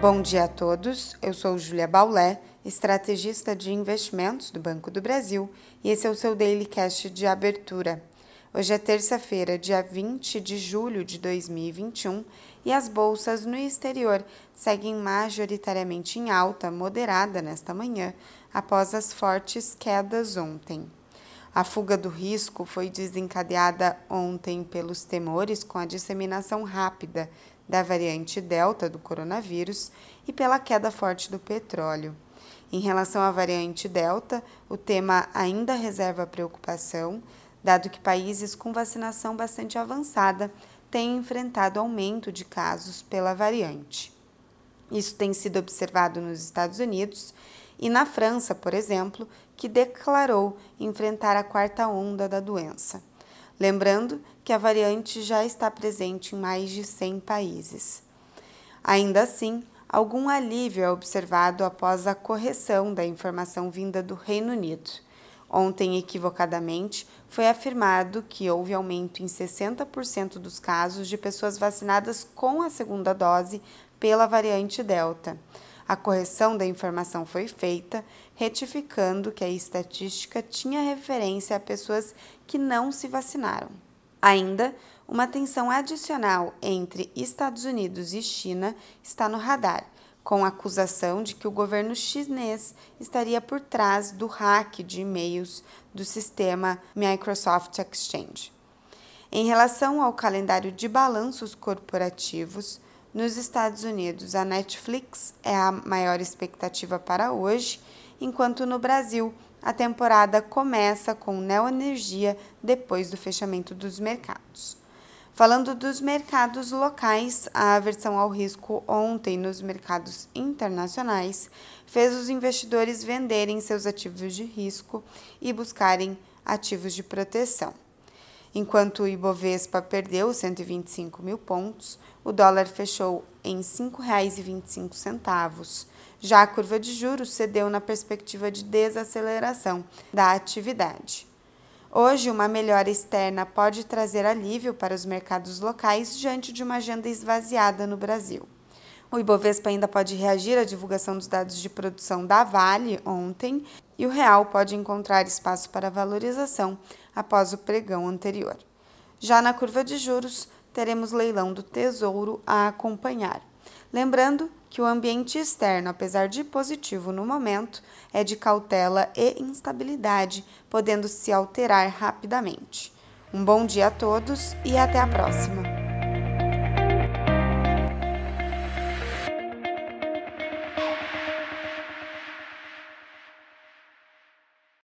Bom dia a todos. Eu sou Julia Baulé, estrategista de investimentos do Banco do Brasil, e esse é o seu Daily Cash de abertura. Hoje é terça-feira, dia 20 de julho de 2021, e as bolsas no exterior seguem majoritariamente em alta moderada nesta manhã, após as fortes quedas ontem. A fuga do risco foi desencadeada ontem pelos temores com a disseminação rápida da variante Delta do coronavírus e pela queda forte do petróleo. Em relação à variante Delta, o tema ainda reserva preocupação, dado que países com vacinação bastante avançada têm enfrentado aumento de casos pela variante. Isso tem sido observado nos Estados Unidos e na França, por exemplo, que declarou enfrentar a quarta onda da doença. Lembrando que a variante já está presente em mais de 100 países. Ainda assim, algum alívio é observado após a correção da informação vinda do Reino Unido. Ontem, equivocadamente, foi afirmado que houve aumento em 60% dos casos de pessoas vacinadas com a segunda dose pela variante Delta. A correção da informação foi feita, retificando que a estatística tinha referência a pessoas que não se vacinaram. Ainda, uma tensão adicional entre Estados Unidos e China está no radar, com a acusação de que o governo chinês estaria por trás do hack de e-mails do sistema Microsoft Exchange. Em relação ao calendário de balanços corporativos, nos Estados Unidos, a Netflix é a maior expectativa para hoje, enquanto no Brasil a temporada começa com Neoenergia depois do fechamento dos mercados. Falando dos mercados locais, a aversão ao risco ontem nos mercados internacionais fez os investidores venderem seus ativos de risco e buscarem ativos de proteção. Enquanto o Ibovespa perdeu 125 mil pontos, o dólar fechou em R$ 5,25. Já a curva de juros cedeu na perspectiva de desaceleração da atividade. Hoje, uma melhora externa pode trazer alívio para os mercados locais diante de uma agenda esvaziada no Brasil. O Ibovespa ainda pode reagir à divulgação dos dados de produção da Vale ontem e o real pode encontrar espaço para valorização após o pregão anterior. Já na curva de juros, teremos leilão do Tesouro a acompanhar. Lembrando que o ambiente externo, apesar de positivo no momento, é de cautela e instabilidade, podendo se alterar rapidamente. Um bom dia a todos e até a próxima!